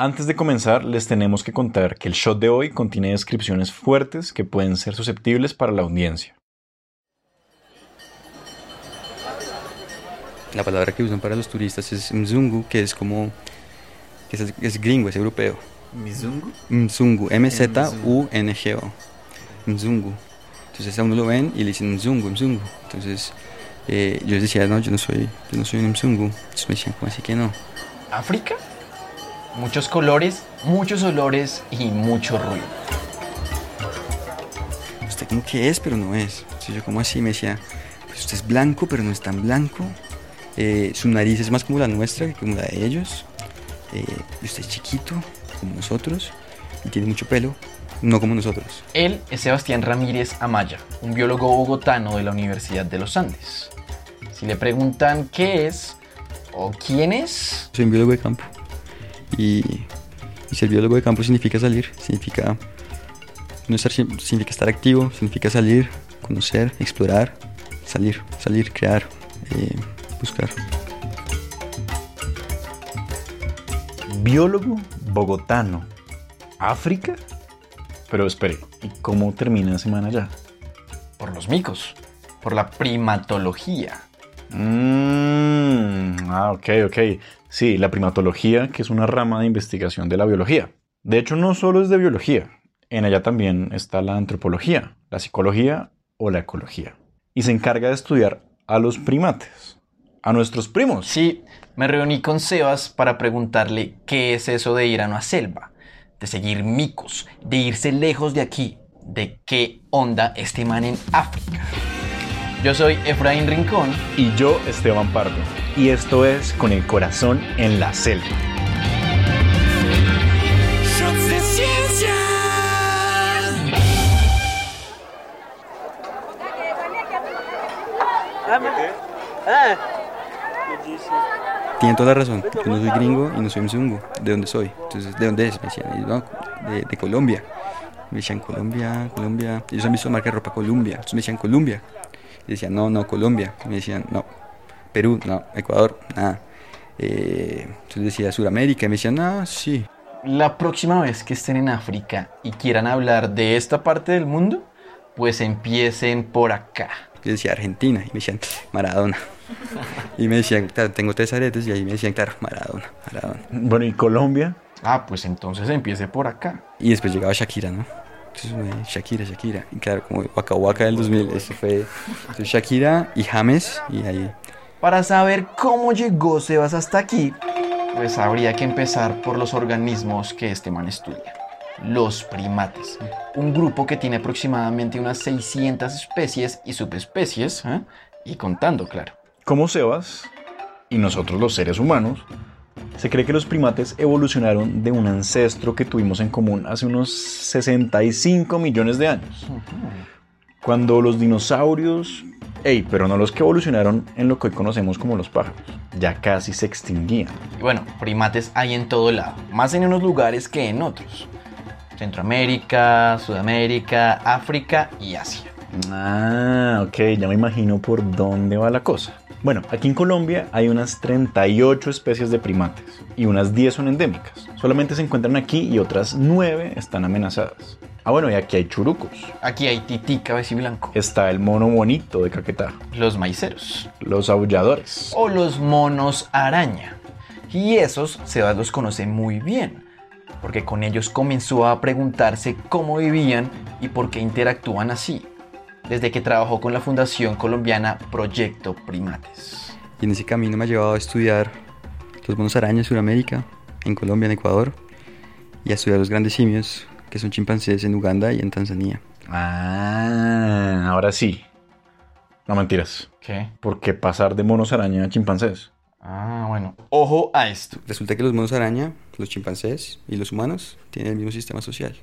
Antes de comenzar, les tenemos que contar que el shot de hoy contiene descripciones fuertes que pueden ser susceptibles para la audiencia. La palabra que usan para los turistas es mzungu, que es como. que es, es gringo, es europeo. ¿Mizungu? Mzungu, M-Z-U-N-G-O. Mzungu. Entonces a uno lo ven y le dicen mzungu, mzungu. Entonces eh, yo les decía, no, yo no soy, yo no soy un mzungu. Entonces me decían, ¿cómo así que no? ¿África? Muchos colores, muchos olores y mucho ruido. ¿Usted como que es, pero no es? Entonces yo como así me decía, pues usted es blanco, pero no es tan blanco. Eh, su nariz es más como la nuestra que como la de ellos. Eh, y usted es chiquito, como nosotros, y tiene mucho pelo, no como nosotros. Él es Sebastián Ramírez Amaya, un biólogo bogotano de la Universidad de los Andes. Si le preguntan qué es o quién es, Soy un biólogo de campo. Y, y ser biólogo de campo significa salir, significa, no estar, significa estar activo, significa salir, conocer, explorar, salir, salir, crear, eh, buscar. Biólogo bogotano. ¿África? Pero espere, ¿y cómo termina la semana ya? por los micos, por la primatología. Mm, ah, ok, ok. Sí, la primatología, que es una rama de investigación de la biología. De hecho, no solo es de biología. En ella también está la antropología, la psicología o la ecología. Y se encarga de estudiar a los primates, a nuestros primos. Sí, me reuní con Sebas para preguntarle qué es eso de ir a una selva, de seguir micos, de irse lejos de aquí, de qué onda este man en África. Yo soy Efraín Rincón Y yo, Esteban Pardo. Y esto es Con el corazón en la selva. Shots de ciencia. Tienen toda la razón, yo no soy gringo y no soy mzungu. ¿De dónde soy? Entonces, ¿de dónde es? Me decían, "No, de, de Colombia. Me decían, Colombia, Colombia. Ellos han visto marca de ropa Colombia. Entonces me decían, Colombia. Y decían, no, no, Colombia. Y me decían, no, Perú, no, Ecuador, nada. Eh, entonces decía, Sudamérica. Y me decían, no, sí. La próxima vez que estén en África y quieran hablar de esta parte del mundo, pues empiecen por acá. Yo decía Argentina y me decían Maradona. Y me decían, claro, tengo tres aretes y ahí me decían, claro, Maradona, Maradona. Bueno, ¿y Colombia? Ah, pues entonces empiece por acá. Y después llegaba Shakira, ¿no? Entonces, Shakira, Shakira. Y claro, como Waka Waka del 2000, eso fue entonces, Shakira y James y ahí. Para saber cómo llegó Sebas hasta aquí, pues habría que empezar por los organismos que este man estudia. Los primates, un grupo que tiene aproximadamente unas 600 especies y subespecies, ¿eh? y contando, claro. Como Sebas y nosotros los seres humanos, se cree que los primates evolucionaron de un ancestro que tuvimos en común hace unos 65 millones de años. Cuando los dinosaurios, ey, pero no los que evolucionaron en lo que hoy conocemos como los pájaros, ya casi se extinguían. Y bueno, primates hay en todo lado, más en unos lugares que en otros. Centroamérica, Sudamérica, África y Asia. Ah, ok, ya me imagino por dónde va la cosa. Bueno, aquí en Colombia hay unas 38 especies de primates y unas 10 son endémicas. Solamente se encuentran aquí y otras 9 están amenazadas. Ah, bueno, y aquí hay churucos. Aquí hay tití, cabeza y blanco. Está el mono bonito de Caquetá, Los maiceros. los aulladores, o los monos araña. Y esos Sebas los conoce muy bien, porque con ellos comenzó a preguntarse cómo vivían y por qué interactúan así, desde que trabajó con la fundación colombiana Proyecto Primates. Y en ese camino me ha llevado a estudiar los monos arañas en Sudamérica, en Colombia, en Ecuador, y a estudiar los grandes simios, que son chimpancés en Uganda y en Tanzania. Ah, ahora sí. No mentiras. ¿Qué? ¿Por qué pasar de monos araña a chimpancés? Ah, bueno. Ojo a esto. Resulta que los monos araña, los chimpancés y los humanos tienen el mismo sistema social.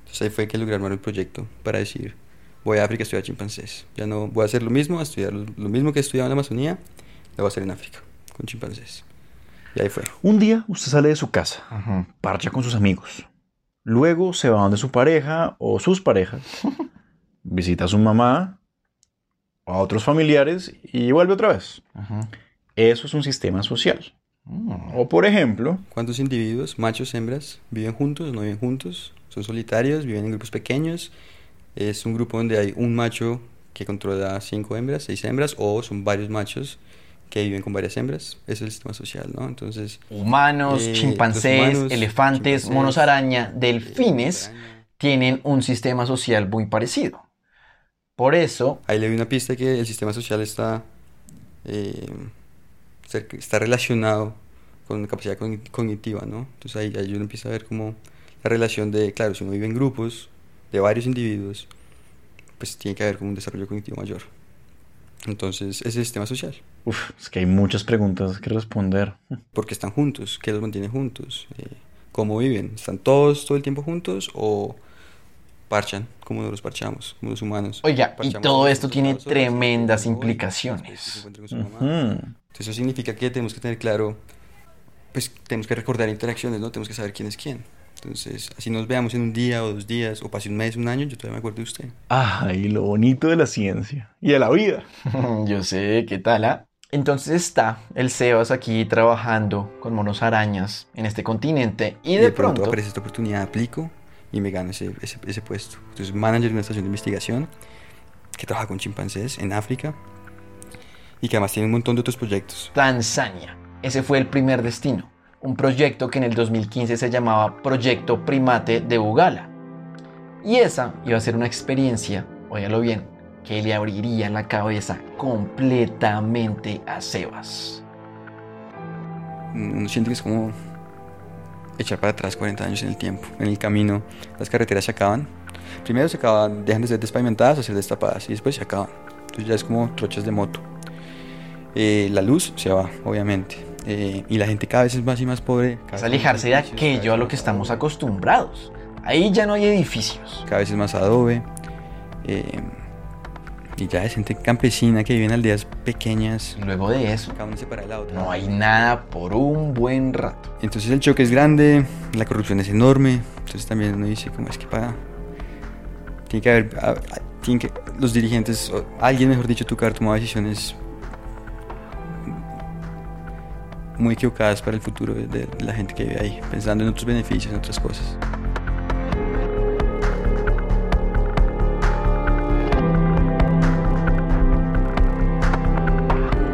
Entonces ahí fue que lograron el proyecto para decir, voy a África a estudiar chimpancés. Ya no voy a hacer lo mismo, a estudiar lo mismo que estudiaba en la Amazonía, lo voy a hacer en África, con chimpancés. Y ahí fue. Un día usted sale de su casa, parcha con sus amigos. Luego se va donde su pareja o sus parejas, visita a su mamá o a otros familiares y vuelve otra vez. Ajá. Eso es un sistema social. O por ejemplo, ¿Cuántos individuos, machos, hembras, viven juntos o no viven juntos? ¿Son solitarios? ¿Viven en grupos pequeños? ¿Es un grupo donde hay un macho que controla cinco hembras, seis hembras? ¿O son varios machos que viven con varias hembras? Ese es el sistema social, ¿no? Entonces, Humanos, Eh, chimpancés, humanos, elefantes, chimpancés, monos araña, delfines monos araña. tienen un sistema social muy parecido. Por eso, ahí le doy una pista que el sistema social está, eh, está relacionado con la capacidad cogni- cognitiva, ¿no? Entonces ahí, ahí uno empieza a ver como la relación de, claro, si uno vive en grupos de varios individuos, pues tiene que haber como un desarrollo cognitivo mayor. Entonces, ese es el sistema social. uf, es que hay muchas preguntas que responder. ¿Por qué están juntos? ¿Qué los mantiene juntos? Eh, ¿Cómo viven? ¿Están todos todo el tiempo juntos o parchan como los parchamos, como los humanos? Oiga, y todo esto tiene tremendas implicaciones. se. Entonces, eso significa que tenemos que tener claro, pues tenemos que recordar interacciones, ¿no? Tenemos que saber quién es quién. Entonces, así nos veamos en un día o dos días, o pase un mes, un año, yo todavía me acuerdo de usted. Ay, lo bonito de la ciencia y de la vida. Yo sé, ¿qué tal? ah? Entonces está el Sebas aquí trabajando con monos arañas en este continente y de, pronto, aparece esta oportunidad, aplico y me gano ese, ese, ese puesto. Entonces, manager de una estación de investigación que trabaja con chimpancés en África y que además tiene un montón de otros proyectos. Tanzania. Ese fue el primer destino. Un proyecto que en el 2015 se llamaba Proyecto Primate de Bugala. Y esa iba a ser una experiencia, óyalo bien, que le abriría la cabeza completamente a Sebas. Uno siente que es como echar para atrás 40 años en el tiempo. En el camino, las carreteras se acaban. Primero se acaban, dejan de ser despavimentadas a ser destapadas y después se acaban. Entonces ya es como trochas de moto. Eh, la luz se va, obviamente. Eh, y la gente cada vez es más y más pobre. Es alejarse de aquello a lo que estamos acostumbrados. Ahí ya no hay edificios. Cada vez es más adobe. eh, y ya es gente campesina que vive en aldeas pequeñas. Luego de eso, Cada una separa de la otra. no hay nada por un buen rato. Entonces el choque es grande, la corrupción es enorme, entonces también uno dice, como es que para... Tiene que haber... tiene que, los dirigentes, o alguien mejor dicho, tuvo que haber tomado decisiones muy equivocadas para el futuro de, la gente que vive ahí, pensando en otros beneficios, en otras cosas.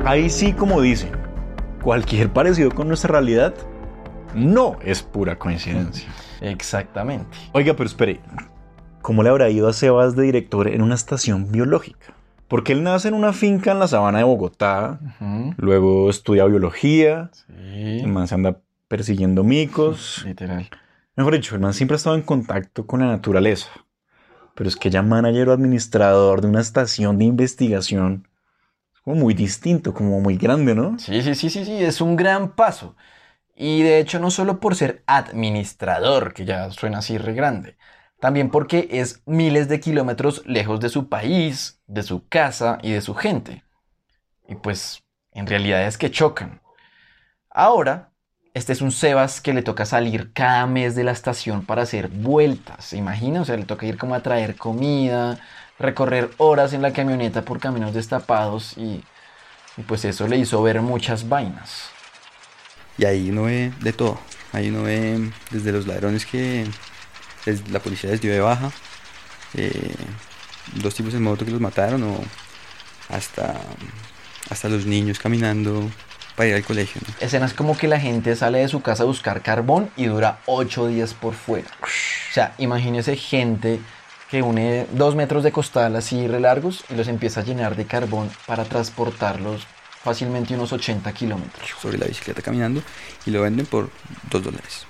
Ahí sí, como dicen, cualquier parecido con nuestra realidad no es pura coincidencia. Exactamente. Oiga, pero espere, ¿cómo le habrá ido a Sebas de director en una estación biológica? Porque él nace en una finca en la sabana de Bogotá, luego estudia biología, Sí. el man se anda persiguiendo micos. Literal. Mejor dicho, el man siempre ha estado en contacto con la naturaleza. Pero es que ya manager o administrador de una estación de investigación es como muy distinto, como muy grande, ¿no? Sí, sí, sí, sí, sí, es un gran paso. Y de hecho no solo por ser administrador, que ya suena así re grande, también porque es miles de kilómetros lejos de su país, de su casa y de su gente. Y pues en realidad es que chocan. Ahora, este es un Sebas que le toca salir cada mes de la estación para hacer vueltas, ¿se imagina? O sea, le toca ir como a traer comida, recorrer horas en la camioneta por caminos destapados y, y pues eso le hizo ver muchas vainas. Y ahí uno ve de todo. Ahí uno ve desde los ladrones que les- la policía les dio de baja, eh, dos tipos en moto que los mataron, o hasta, hasta los niños caminando para ir al colegio. ¿no? Escenas como que la gente sale de su casa a buscar carbón y dura ocho días por fuera. O sea, imagínese gente que une dos metros de costal así re largos y los empieza a llenar de carbón para transportarlos fácilmente unos 80 kilómetros. sobre la bicicleta caminando y lo venden por dos dólares.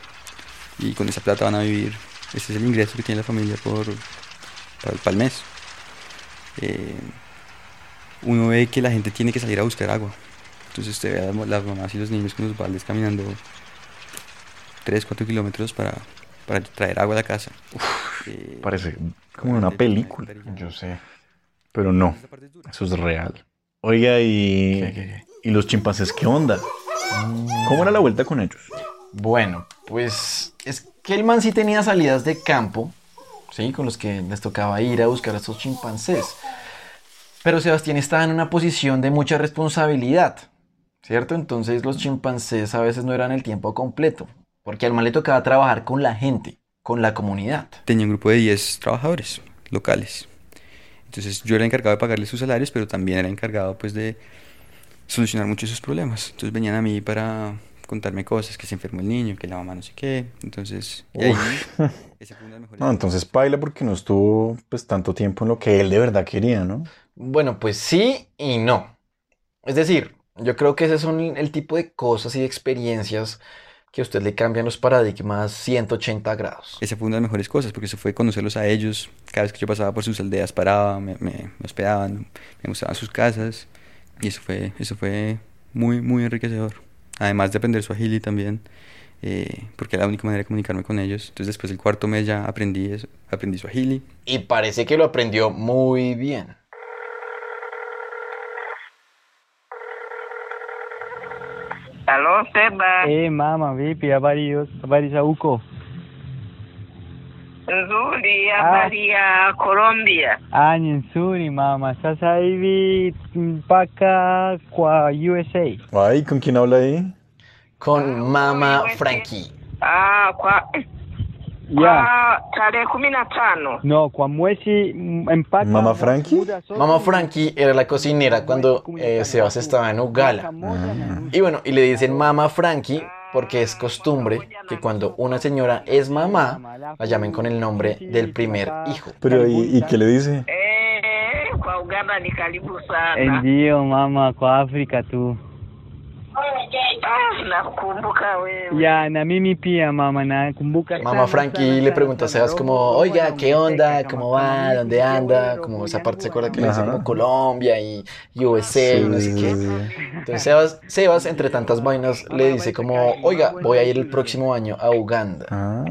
Y con esa plata van a vivir. Ese es el ingreso que tiene la familia por, para, para el mes. Eh, uno ve que la gente tiene que salir a buscar agua. Entonces usted ve a las mamás y los niños con los baldes caminando 3, 4 kilómetros para, para traer agua a la casa. Eh, Parece como una película. Yo sé. Pero no, eso es real. Oiga, y, ¿Qué, qué, qué? ¿y los chimpancés qué onda? ¿Cómo era la vuelta con ellos? Bueno, pues es que el man sí tenía salidas de campo, ¿sí? Con los que les tocaba ir a buscar a estos chimpancés. Pero Sebastián estaba en una posición de mucha responsabilidad, ¿cierto? Entonces los chimpancés a veces no eran el tiempo completo, porque al man le tocaba trabajar con la gente, con la comunidad. Tenía un grupo de 10 trabajadores locales. Entonces yo era encargado de pagarles sus salarios, pero también era encargado pues de solucionar muchos de sus problemas. Entonces venían a mí para contarme cosas, que se enfermó el niño, que la mamá no sé qué. Entonces, y ahí, ese fue uno de los mejores No, entonces paila porque no estuvo pues tanto tiempo en lo que él de verdad quería, ¿no? Bueno, pues sí y no. Es decir, yo creo que ese son el tipo de cosas y experiencias que a usted le cambian los paradigmas 180 grados. Esa fue una de las mejores cosas, porque se fue conocerlos a ellos. Cada vez que yo pasaba por sus aldeas, paraba, me, me, me hospedaban, me mostraban sus casas. Y eso fue, eso fue muy, muy enriquecedor. Además de aprender Swahili también, eh, porque era la única manera de comunicarme con ellos. Entonces después del cuarto mes ya aprendí, eso, aprendí Swahili. Y parece que lo aprendió muy bien. Aló, Seba. Eh, mama, vipi? Habari, habari za huko? Nzuri, habari ya Colombia. Ah, ni nzuri mama. Sasa hivi mpaka kwa USA. Ay, ¿con quién habla ahí? Con Mama Frankie. Ah, kwa Ya. tarehe kumi na tano. No, kwa mwezi mpaka Mama Frankie? Mama Frankie era la cocinera cuando eh, Sebas estaba en Ugala. Y bueno, y le dicen Mama Frankie porque es costumbre que cuando una señora es mamá, la llamen con el nombre del primer hijo. Pero ¿y, y qué le dice? Eh, kwa Uganda ni karibu sana. Ndio mama, kwa Afrika tu. Ah, nakumbuka wewe. Ya, na mimi pia mama, nakumbuka Mama sana, Frankie le sana pregunta a Sebas como, oiga, ¿qué onda? ¿Cómo va? ¿Dónde anda? Como esa parte se acuerda que le dice como. Colombia y USA y no sé qué. Entonces Sebas, Sebas, entre tantas vainas, le dice como, oiga, voy a ir el próximo año a Uganda. Ah.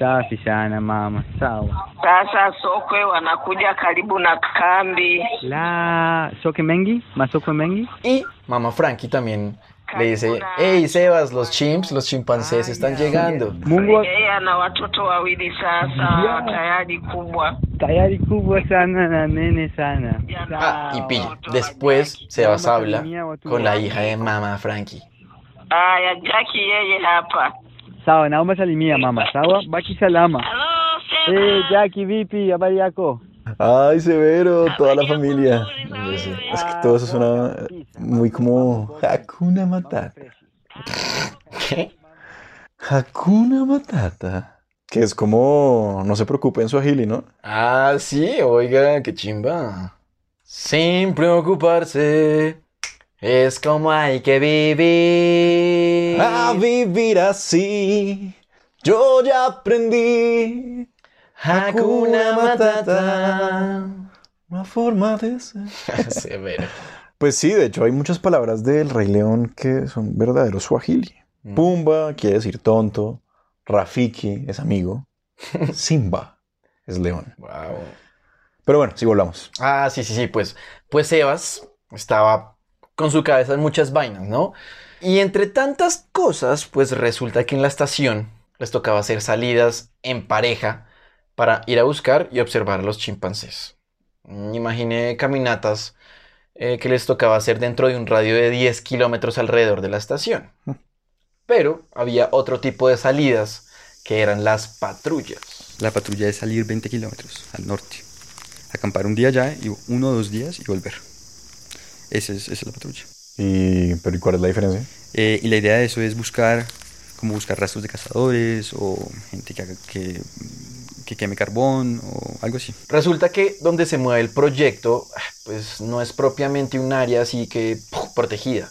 Safi sana mama, sawa. Sasa sokwe wanakuja karibu na kambi. La soke mengi, masoko mengi. Y Mama Frankie también le dice, hey Sebas, los chimps, los chimpancés están llegando. Mungu Yeye ana watoto wawili sasa, tayari kubwa. tayari kubwa sana na nene sana. Ah, y pilla. Después Sebas habla con la hija de Mama Frankie. Aya, Jackie yeye hapa. Sawa, naomba salimia mama. Sawa, baki salama. Eh, Jackie, vipi? Habari yako? Ay, severo, toda la familia. Es que todo eso suena muy como Hakuna Matata. ¿Qué? Hakuna Matata. Que es como no se preocupe en su agili, ¿no? Ah, sí, oiga, qué chimba. Sin preocuparse, es como hay que vivir. A vivir así, yo ya aprendí. Hakuna Matata. Una forma de ser. Severo. Pues sí, de hecho hay muchas palabras del Rey León que son verdaderos suajili. Mm. Pumba quiere decir tonto. Rafiki es amigo. Simba es león. Wow. Pero bueno, sí volvamos. Ah, sí, sí, sí, pues, pues Sebas estaba con su cabeza en muchas vainas, ¿no? Y entre tantas cosas, pues resulta que en la estación les tocaba hacer salidas en pareja para ir a buscar y observar a los chimpancés. Imaginé caminatas eh, que les tocaba hacer dentro de un radio de 10 kilómetros alrededor de la estación. Pero había otro tipo de salidas que eran las patrullas. La patrulla es salir 20 kilómetros al norte, acampar un día allá y uno o dos días y volver. Esa es, esa es la patrulla. Y, pero ¿y cuál es la diferencia? Eh, y la idea de eso es buscar, como buscar rastros de cazadores o gente que, haga- que, que queme carbón o algo así. Resulta que donde se mueve el proyecto, pues no es propiamente un área así que ¡puf! protegida.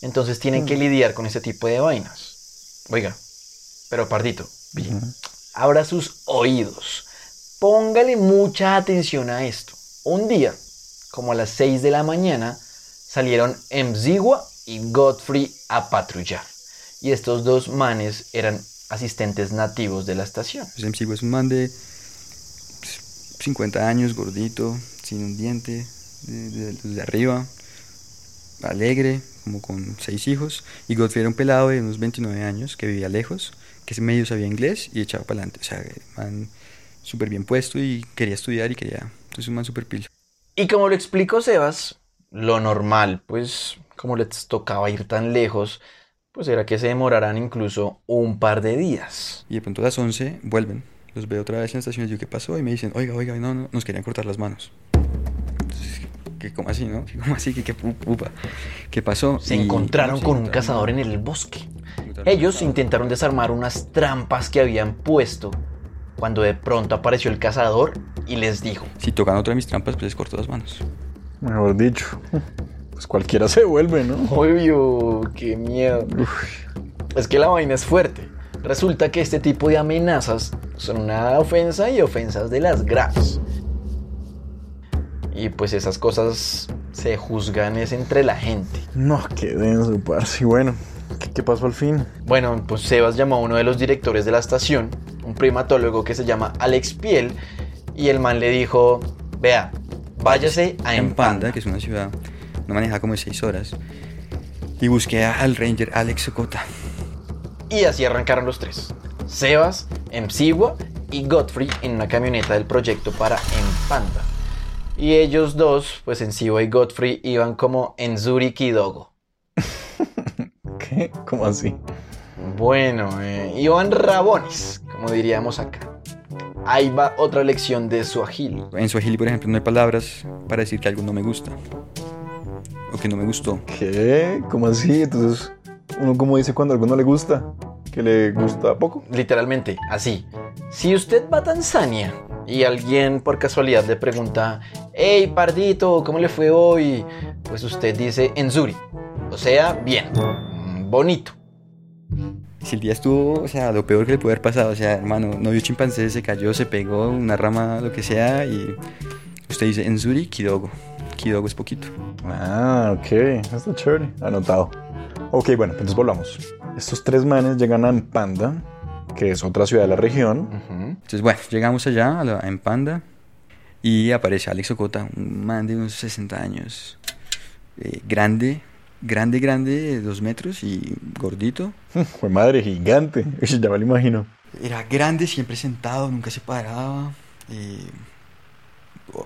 Entonces tienen que lidiar con ese tipo de vainas. Oiga, pero Pardito, bien, abra sus oídos. Póngale mucha atención a esto. Un día, como a las 6 de la mañana, salieron Mzigua y Godfrey a patrullar. Y estos dos manes eran asistentes nativos de la estación. Pues es un man de pues, 50 años, gordito, sin un diente, de arriba, alegre, como con seis hijos. Y Godfrey era un pelado de unos 29 años que vivía lejos, que medio sabía inglés y echaba para adelante. O sea, man súper bien puesto y quería estudiar y quería. Entonces, un man súper pilo. Y como lo explicó Sebas, lo normal, pues como les tocaba ir tan lejos, pues era que se demoraran incluso un par de días. Y de pronto a las 11 vuelven. Los veo otra vez en la estación y yo, ¿qué pasó? Y me dicen, oiga, oiga, no, no, nos querían cortar las manos. ¿qué, ¿Cómo así, no? ¿Cómo así? ¿Qué, qué, pu- pupa? ¿Qué pasó? Se Y- encontraron con un cazador en el bosque. Ellos intentaron desarmar unas trampas que habían puesto cuando de pronto apareció el cazador y les dijo, Si tocan otra de mis trampas, pues les corto las manos. Mejor dicho. Pues cualquiera se vuelve, ¿no? Obvio, qué miedo. Es que la vaina es fuerte. Resulta que este tipo de amenazas son una ofensa y ofensas de las graves. Y pues esas cosas se juzgan es entre la gente. No, qué denso, parce. Y bueno, ¿qué, qué pasó al fin? Bueno, pues Sebas llamó a uno de los directores de la estación, primatólogo que se llama Alex Piel, y el man le dijo, vea, váyase a Empanda. que es una ciudad, no maneja como de 6 horas. Y busqué al ranger Alex Sokota. Y así arrancaron los tres. Sebas, Msigua y Godfrey en una camioneta del proyecto para Empanda. Y ellos dos, pues Msigua y Godfrey, iban como en Zuri Kidogo. ¿Qué? ¿Cómo así? Bueno, eh, iban rabones, como diríamos acá. Ahí va otra lección de Swahili. En Swahili, por ejemplo, no hay palabras para decir que algo no me gusta. O que no me gustó. ¿Qué? ¿Cómo así? Entonces, uno como dice cuando algo no le gusta, que le gusta poco. Literalmente, así. Si usted va a Tanzania y alguien por casualidad le pregunta, hey pardito, ¿cómo le fue hoy? Pues usted dice Enzuri. O sea, bien, bonito. Si el día estuvo, o sea, lo peor que le puede haber pasado, o sea, hermano, no vio chimpancé, se cayó, se pegó, una rama, lo que sea, y usted dice Enzuri Kidogo. Kidogo es poquito. Ah, ok. Está chévere. Anotado. Ok, bueno, entonces volvamos. Estos tres manes llegan a Panda, que es otra ciudad de la región. Entonces, bueno, llegamos allá, a la- en Panda, y aparece Alex Ocota, un man de unos 60 años, eh, grande, grande, grande, de dos metros y gordito. Fue madre gigante. Ya me lo imagino. Era grande, siempre sentado, nunca se paraba. eh,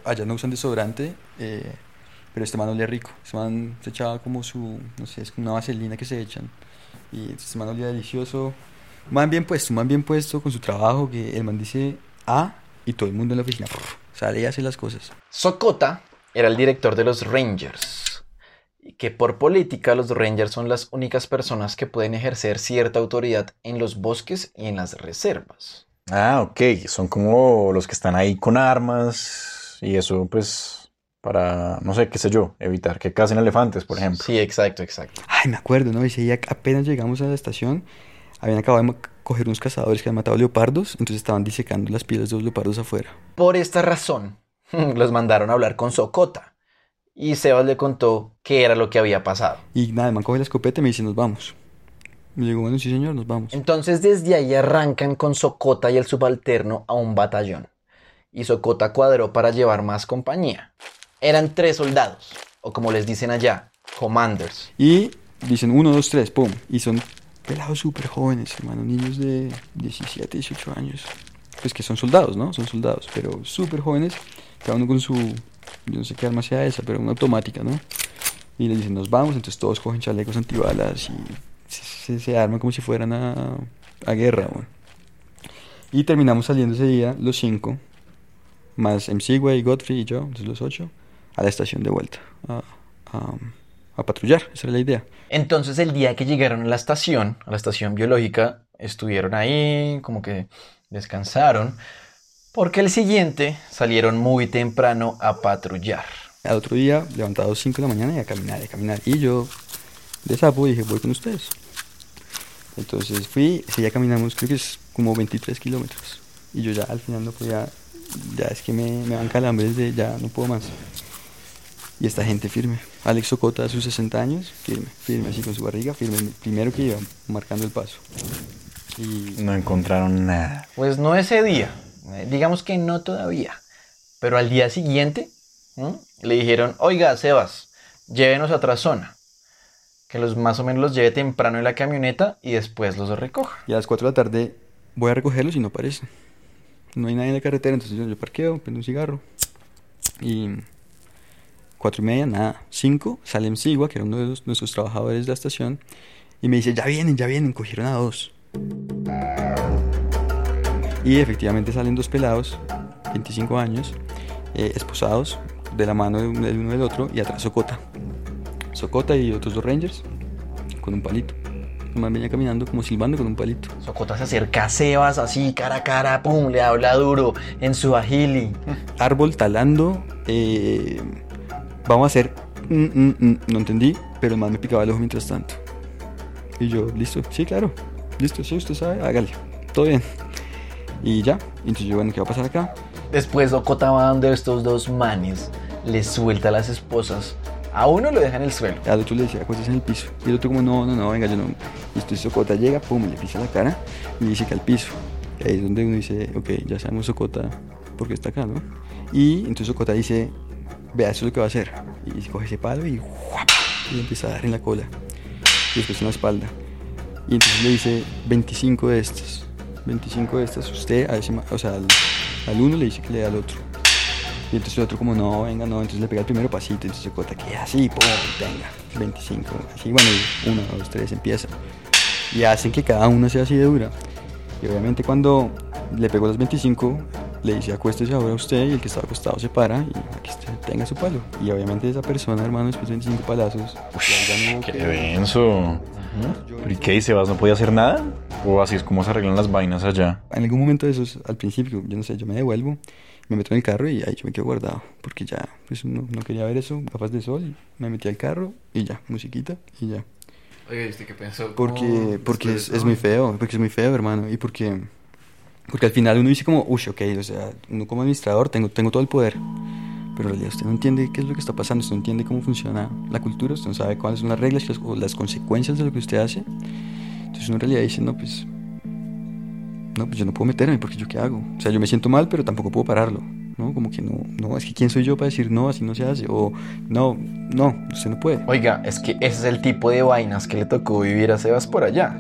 allá no usan desodorante, eh, pero este man olía rico. Este man se echaba como su, no sé, es como una vaselina que se echan. Y este man olía delicioso. Man bien puesto, man bien puesto con su trabajo, que el man dice A y todo el mundo en la oficina prr, sale y hace las cosas. Sokota era el director de los Rangers. Y que por política los Rangers son las únicas personas que pueden ejercer cierta autoridad en los bosques y en las reservas. Ah, ok. Son como los que están ahí con armas y eso, pues, para, no sé, qué sé yo, evitar que casen elefantes, por ejemplo. Sí, exacto, exacto. Ay, me acuerdo, ¿no? Ese día apenas llegamos a la estación, habían acabado de coger unos cazadores que habían matado leopardos, entonces estaban disecando las pieles de los leopardos afuera. Por esta razón, los mandaron a hablar con Sokota. Y Sebas le contó qué era lo que había pasado. Y nada, man coge la escopeta y me dice, nos vamos. Y le digo, bueno, sí señor, nos vamos. Entonces desde ahí arrancan con Sokota y el subalterno a un batallón. Y Sokota cuadró para llevar más compañía. Eran tres soldados, o como les dicen allá, commanders. Y dicen, uno, dos, tres, pum. Y son pelados súper jóvenes, hermano, niños de 17, 18 años. Pues que son soldados, ¿no? Son soldados, pero súper jóvenes, cada uno con su, yo no sé qué arma sea esa, pero una automática, ¿no? Y les dicen, nos vamos, entonces todos cogen chalecos antibalas y se, se- se arman como si fueran a, a guerra, bueno. Y terminamos saliendo ese día, los cinco, más MC, güey, Godfrey y yo, entonces los ocho, a la estación de vuelta, a, a- a patrullar, esa era la idea. Entonces el día que llegaron a la estación, a la estación biológica, estuvieron ahí, como que descansaron, porque el siguiente salieron muy temprano a patrullar. Al otro día, levantado a las 5 de la mañana y a caminar, y a caminar. Y yo, de sapo, dije, voy con ustedes. Entonces fui, sí, ya caminamos, creo que es como 23 kilómetros. Y yo ya al final no podía, ya es que me, me dan calambres de ya no puedo más. Y esta gente firme. Alex Socota a sus 60 años, firme, firme, así con su barriga, firme. Primero que iba marcando el paso. Y No encontraron nada. Pues no ese día, digamos que no todavía, pero al día siguiente le dijeron, oiga, Sebas, llévenos a otra zona, que los más o menos los lleve temprano en la camioneta y después los recoja. Y a las 4 de la tarde voy a recogerlos y no aparecen. No hay nadie en la carretera, entonces yo, yo parqueo, prendo un cigarro. Y cuatro y media, nada. Cinco, sale Sigua, que era uno de nuestros trabajadores de la estación, y me dice, ya vienen, ya vienen, cogieron a dos. Y efectivamente salen dos pelados, 25 años, eh, esposados, de la mano del uno del otro, y atrás Socota. Socota y otros dos rangers, con un palito. Man venía caminando como silbando con un palito. Socota se acerca a Sebas así, cara a cara, pum, le habla duro en su agili. árbol talando. eh, vamos a hacer. mm, mm, mm, no entendí, pero el man me picaba el ojo mientras tanto. Y yo, listo, sí, claro. Listo, sí, usted sabe, hágale. Todo bien. Y ya. Entonces yo, bueno, ¿qué va a pasar acá? Después Socota va donde estos dos manes, les suelta a las esposas. A uno lo deja en el suelo. Al otro le decía, acuérdese en el piso. Y el otro, como, no, no, no, venga, yo no. Y Socota llega, pum, le pisa la cara y dice que al piso. Y ahí es donde uno dice, ok, ya sabemos Socota porque está acá, ¿no? Y entonces Socota dice, vea, eso es lo que va a hacer. Y se coge ese palo y, ¡guap! y le empieza a dar en la cola. Y después en la espalda. Y entonces le dice, 25 de estas. 25 de estas. Usted, a ese o sea, al, al uno le dice que le da al otro. Y entonces el otro como, no, venga, no. Entonces le pega el primero pasito. Entonces Socota que así, pum, venga. 25. Así, bueno, y uno, dos, tres, empieza. Y hacen que cada uno sea así de dura. Y obviamente cuando le pegó las 25, le dice acuéstese ahora usted y el que estaba acostado se para y aquí usted tenga su palo. Y obviamente esa persona, hermano, después de 25 palazos, hubo Qué que- ¿Pero y qué? ¿Y Sebas no podía hacer nada? ¿O así es como se arreglan las vainas allá? En algún momento de esos, al principio, yo no sé, yo me devuelvo, me meto en el carro y ahí yo me quedo guardado. Porque ya, pues no, no quería ver eso, gafas de sol, me metí al carro y ya, musiquita y ya. Oye, ¿usted qué pensó? Porque, porque es, es muy feo, porque es muy feo, hermano, y porque, porque al final uno dice como, uy, ok, o sea, uno como administrador tengo, tengo todo el poder, pero en realidad usted no entiende qué es lo que está pasando, usted no entiende cómo funciona la cultura, usted no sabe cuáles son las reglas o las consecuencias de lo que usted hace, entonces uno en realidad dice, no, pues, no, pues yo no puedo meterme porque yo qué hago, o sea, yo me siento mal, pero tampoco puedo pararlo, ¿no? Como que no, no, es que quién soy yo para decir, no, así no se hace, o no, no, usted no puede. Oiga, es que ese es el tipo de vainas que le tocó vivir a Sebas por allá.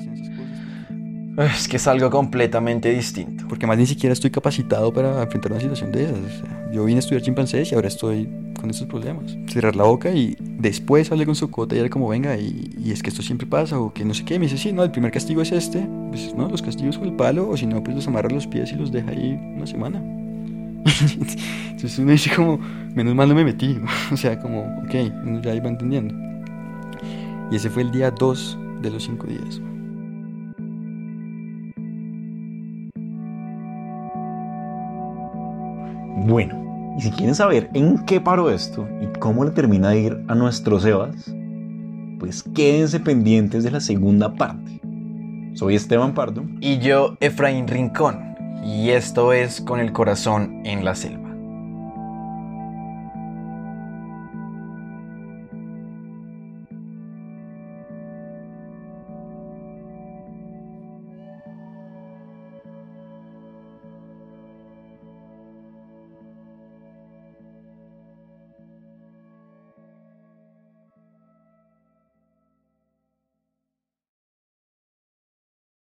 Es que es algo completamente distinto. Porque más ni siquiera estoy capacitado para enfrentar una situación de esas. o yo vine a estudiar chimpancés y ahora estoy con estos problemas. Cerrar la boca y después hablé con Socota y era como, venga, y, es que esto siempre pasa, o que no sé qué. Me dice, sí, no, el primer castigo es este. Pues no, los castigos con el palo, o si no, pues los amarra los pies y los deja ahí una semana. Entonces uno dice como, menos mal no me metí. o sea, como, ok, ya iba entendiendo. Y ese fue el día 2 de los 5 días. Bueno, y si quieren saber en qué paró esto y cómo le termina de ir a nuestro Sebas, pues quédense pendientes de la segunda parte. Soy Esteban Pardo. Y yo, Efraín Rincón. Y esto es Con el corazón en la selva.